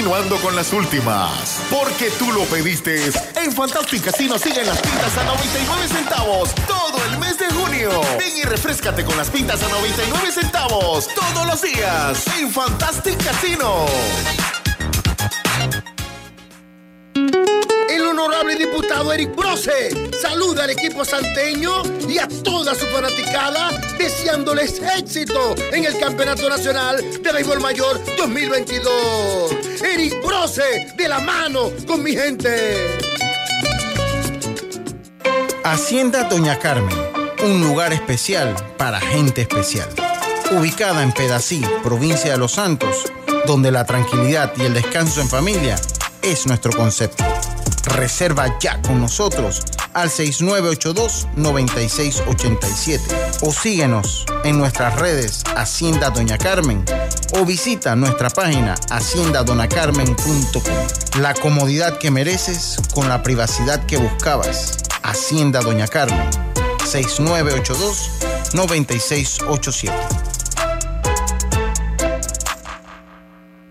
Continuando con las últimas, porque tú lo pediste. En Fantastic Casino siguen las pintas a 99 centavos todo el mes de junio. Ven y refrescate con las pintas a 99 centavos todos los días en Fantastic Casino. Honorable diputado Eric Brose saluda al equipo santeño y a toda su fanaticada deseándoles éxito en el Campeonato Nacional de Béisbol Mayor 2022. Eric Brose de la mano con mi gente. Hacienda Doña Carmen, un lugar especial para gente especial. Ubicada en Pedací, provincia de Los Santos, donde la tranquilidad y el descanso en familia es nuestro concepto. Reserva ya con nosotros al 6982-9687 o síguenos en nuestras redes Hacienda Doña Carmen o visita nuestra página haciendadonacarmen.com. La comodidad que mereces con la privacidad que buscabas. Hacienda Doña Carmen 6982-9687.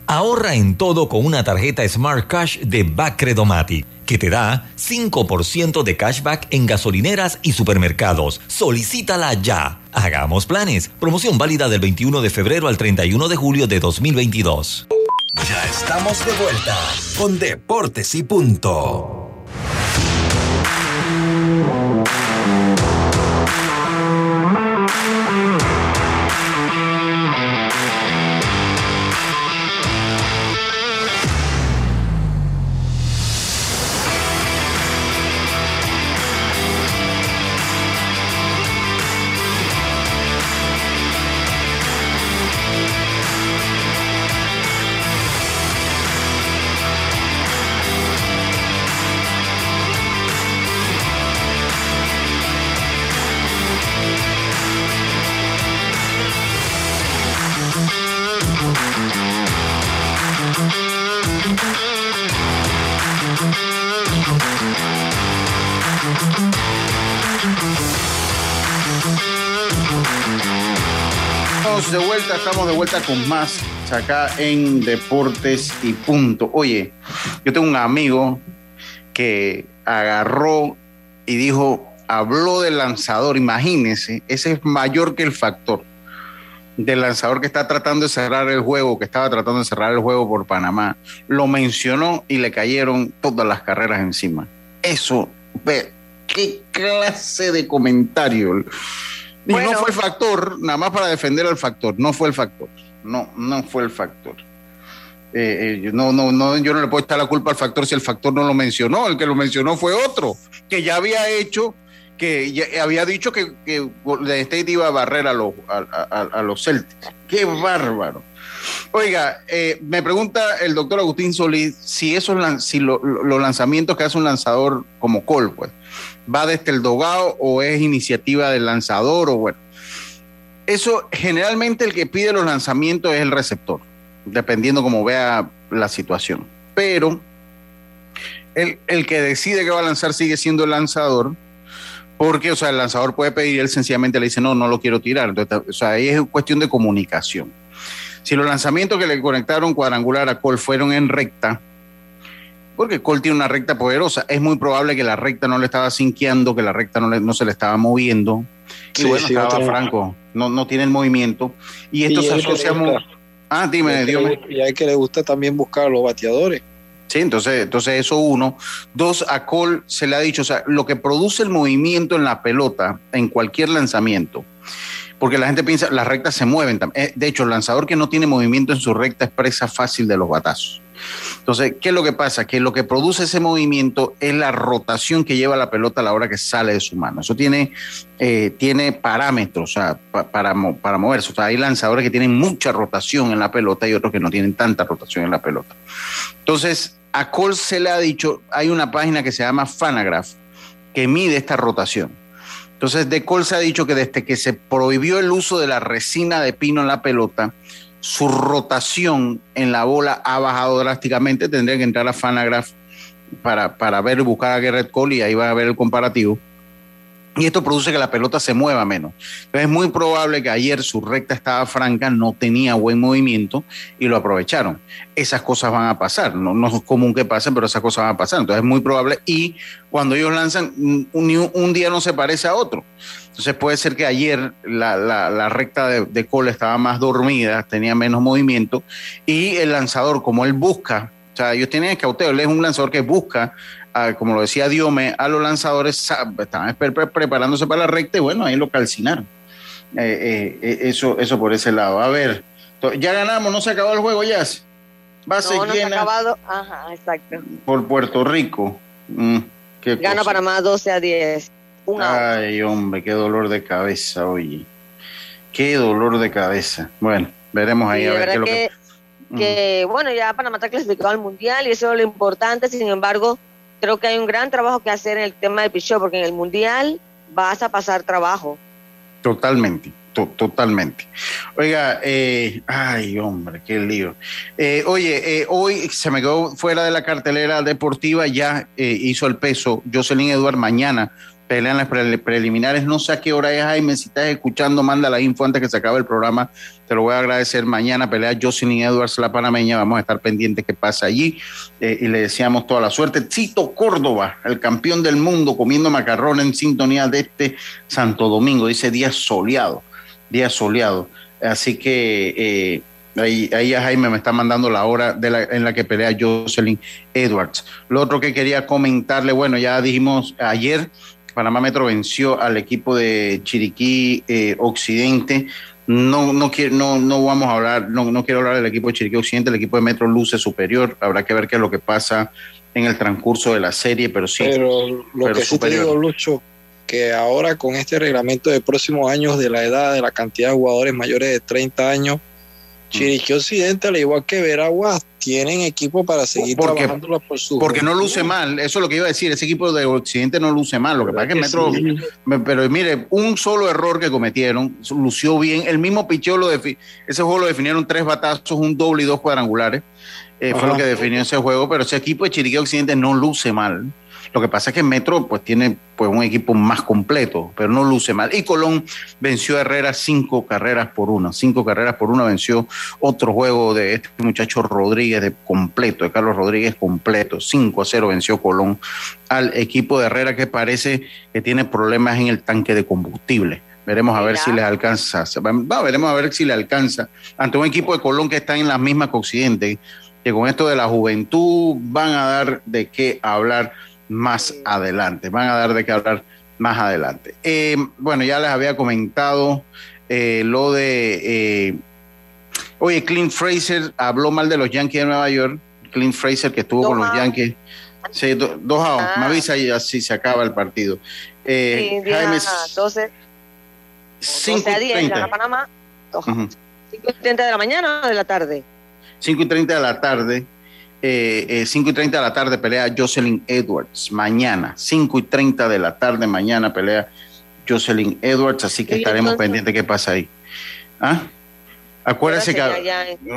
Ahorra en todo con una tarjeta Smart Cash de Bacredomatic que te da 5% de cashback en gasolineras y supermercados. Solicítala ya. Hagamos planes. Promoción válida del 21 de febrero al 31 de julio de 2022. Ya estamos de vuelta con Deportes y Punto. Estamos de vuelta con más acá en Deportes y Punto. Oye, yo tengo un amigo que agarró y dijo, habló del lanzador, imagínense, ese es mayor que el factor del lanzador que está tratando de cerrar el juego, que estaba tratando de cerrar el juego por Panamá. Lo mencionó y le cayeron todas las carreras encima. Eso, ve, qué clase de comentario no fue el factor, nada más para defender al factor, no fue el factor. No, no fue el factor. Eh, eh, no, no, no, yo no le puedo echar la culpa al factor si el factor no lo mencionó. El que lo mencionó fue otro, que ya había hecho, que ya había dicho que, que State iba a barrer a los, a, los Celtics. ¡Qué bárbaro! Oiga, eh, me pregunta el doctor Agustín Solís si esos si los lanzamientos que hace un lanzador como Cole, pues, va desde el dogado o es iniciativa del lanzador o bueno. Eso generalmente el que pide los lanzamientos es el receptor, dependiendo cómo vea la situación. Pero el, el que decide que va a lanzar sigue siendo el lanzador, porque, o sea, el lanzador puede pedir él sencillamente le dice, no, no lo quiero tirar. O sea, ahí es cuestión de comunicación. Si los lanzamientos que le conectaron cuadrangular a Cole fueron en recta, porque Cole tiene una recta poderosa, es muy probable que la recta no le estaba sinqueando, que la recta no, le- no se le estaba moviendo. Y Sí, bueno, sí, estaba Franco, no, no tiene el movimiento. Y esto Y se asocia muy... Ah, dime, le- Y hay que le gusta también buscar a los bateadores. Sí, entonces, entonces eso uno. Dos, a Cole se le ha dicho, o sea, lo que produce el movimiento en la pelota, en cualquier lanzamiento, porque la gente piensa, las rectas se mueven. tam- eh, De hecho, el lanzador que no tiene movimiento en su recta es presa fácil de los batazos. Entonces, ¿qué es lo que pasa? Que lo que produce ese movimiento es la rotación que lleva la pelota a la hora que sale de su mano. Eso tiene, eh, tiene parámetros o sea, pa- para, para moverse. O sea, hay lanzadores que tienen mucha rotación en la pelota y otros que no tienen tanta rotación en la pelota. Entonces, a Cole se le ha dicho, hay una página que se llama Fanagraph que mide esta rotación. Entonces, de Cole se ha dicho que desde que se prohibió el uso de la resina de pino en la pelota, su rotación en la bola ha bajado drásticamente. Tendría que entrar a Fanagraph para, para ver, buscar a Garrett Cole y ahí va a ver el comparativo. Y esto produce que la pelota se mueva menos. Entonces es muy probable que ayer su recta estaba franca, no tenía buen movimiento y lo aprovecharon. Esas cosas van a pasar, no, no es común que pasen, pero esas cosas van a pasar. Entonces es muy probable y cuando ellos lanzan, un día no se parece a otro. Entonces puede ser que ayer la, la- la recta de, de Cole estaba más dormida, tenía menos movimiento y el lanzador, como él busca, o sea, ellos tienen escauteo, él es un lanzador que busca, como lo decía Diome, a los lanzadores, estaban pre- pre- preparándose para la recta y bueno, ahí lo calcinaron. Eh, eh, eh, eso, eso por ese lado. A ver, ya ganamos, no se acabó el juego, ya. Base No, no se ha acabado. Ajá, exacto. por Puerto Rico. Mm, Gana cosa. Panamá 12 a 10. Una Ay, hombre, qué dolor de cabeza, oye. Qué dolor de cabeza. Bueno, veremos ahí Sí, a ver qué es lo que. que, bueno, ya Panamá está clasificado al Mundial y eso es lo importante. Sin embargo, creo que hay un gran trabajo que hacer en el tema del picheo, porque en el Mundial vas a pasar trabajo. Totalmente, to- totalmente. Oiga, eh, ay, hombre, qué lío. Eh, oye, eh, hoy se me quedó fuera de la cartelera deportiva, ya eh, hizo el peso Jocelyn Edward mañana. Pelean las pre- preliminares, no sé a qué hora es, Jaime, si estás escuchando, manda la info antes que se acabe el programa, te lo voy a agradecer. Mañana pelea Jocelyn Edwards, la panameña, vamos a estar pendientes qué pasa allí eh, y le deseamos toda la suerte. Tito Córdoba, el campeón del mundo, comiendo macarrón en sintonía de este Santo Domingo, dice día soleado, día soleado. Así que eh, ahí, ahí Jaime me está mandando la hora de la, en la que pelea Jocelyn Edwards. Lo otro que quería comentarle, bueno, ya dijimos ayer, Panamá Metro venció al equipo de Chiriquí eh, Occidente. No, no, quiero, no, no vamos a hablar, no, no quiero hablar del equipo de Chiriquí Occidente, el equipo de Metro luce superior, habrá que ver qué es lo que pasa en el transcurso de la serie, pero sí. Pero lo pero que sí te superior. digo, Lucho, que ahora con este reglamento de próximos años de la edad, de la cantidad de jugadores mayores de 30 años. Chiriquí Occidente, al igual que Veraguas, tienen equipo para seguir Porque- trabajando por su Porque no luce mal, eso es lo que iba a decir, ese equipo de Occidente no luce mal, lo que pasa es que Metro, sí. pero mire, un solo error que cometieron, lució bien, el mismo picheo lo ese juego lo definieron tres batazos, un doble y dos cuadrangulares, eh, fue lo que definió ese juego, pero ese equipo de Chiriquí Occidente no luce mal. Lo que pasa es que Metro pues tiene pues un equipo más completo, pero no luce mal. Y Colón venció a Herrera cinco carreras por una, cinco carreras por una venció otro juego de este muchacho Rodríguez de completo, de Carlos Rodríguez completo, 5 a 0 venció Colón al equipo de Herrera que parece que tiene problemas en el tanque de combustible. Veremos a ver si les alcanza. Va, veremos a ver si le alcanza. Ante un equipo de Colón que está en la misma que Occidente, que con esto de la juventud van a dar de qué hablar más adelante. Van a dar de qué hablar más adelante. Eh, bueno, ya les había comentado eh, lo de. eh, oye, Clint Fraser habló mal de los Yankees de Nueva York. Clint Fraser, que estuvo con los. Yankees. Sí, do- dos outs. Ah. Me avisa y así se acaba el partido. Eh, Sí, Jaime, 12, 12 a 10, gana 5.30. Panamá. Ojo. Ujú. 5 y 30 de la mañana o de la tarde. 5 y 30 de la tarde. Eh, eh, 5 y 30 de la tarde pelea Jocelyn Edwards. Mañana, 5 y 30 de la tarde, mañana pelea Jocelyn Edwards. Así que estaremos pendientes qué pasa ahí. ¿Ah? Acuérdese que,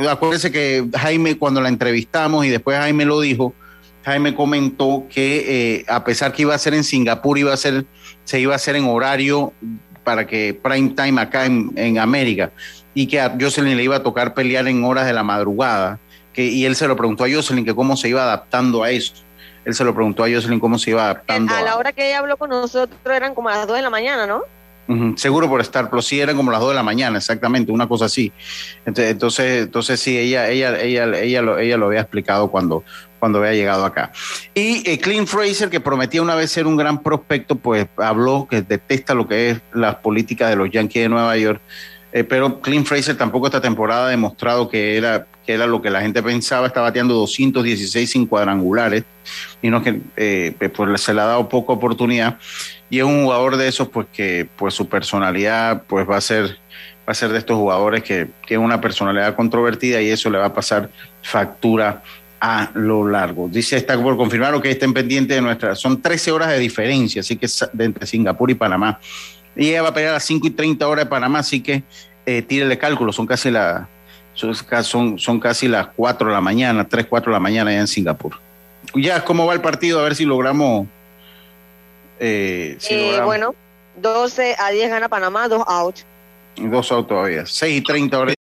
acuérdese que Jaime, cuando la entrevistamos y después Jaime lo dijo, Jaime comentó que eh, a pesar que iba a ser en Singapur, iba a ser, se iba a hacer en horario para que prime time acá en, en América y que a Jocelyn le iba a tocar pelear en horas de la madrugada. Que, y él se lo preguntó a Jocelyn que cómo se iba adaptando a eso. Él se lo preguntó a Jocelyn cómo se iba adaptando. A la hora que ella habló con nosotros eran como a las 2 de la mañana, ¿no? Seguro por estar, pero sí eran como las 2 de la mañana, exactamente, una cosa así. Ent- Entonces, entonces sí, ella, ella, ella, ella, lo, ella lo había explicado cuando, cuando había llegado acá. Y eh, Clint Fraser, que prometía una vez ser un gran prospecto, pues habló que detesta lo que es las políticas de los Yankees de Nueva York. Eh, pero Clint Fraser tampoco esta temporada ha demostrado que era, que era lo que la gente pensaba. Está bateando 216 sin cuadrangulares y no que eh, pues se le ha dado poca oportunidad y es un jugador de esos pues que pues su personalidad pues va a ser va a ser de estos jugadores que tiene una personalidad controvertida y eso le va a pasar factura a lo largo. Dice, está por confirmar o que estén pendientes de nuestra, son 13 horas de diferencia, así que entre Singapur y Panamá. Y ella va a pelear a las 5 y 30 horas de Panamá, así que eh, tírele cálculo, son casi, la, son, son, casi las 4 de la mañana, 3, 4 de la mañana allá en Singapur. Ya, ¿cómo va el partido? A ver si logramos... eh, si Eh, logramos- bueno, 12 a 10 gana Panamá, dos out. Dos out todavía. 6 y 30 horas.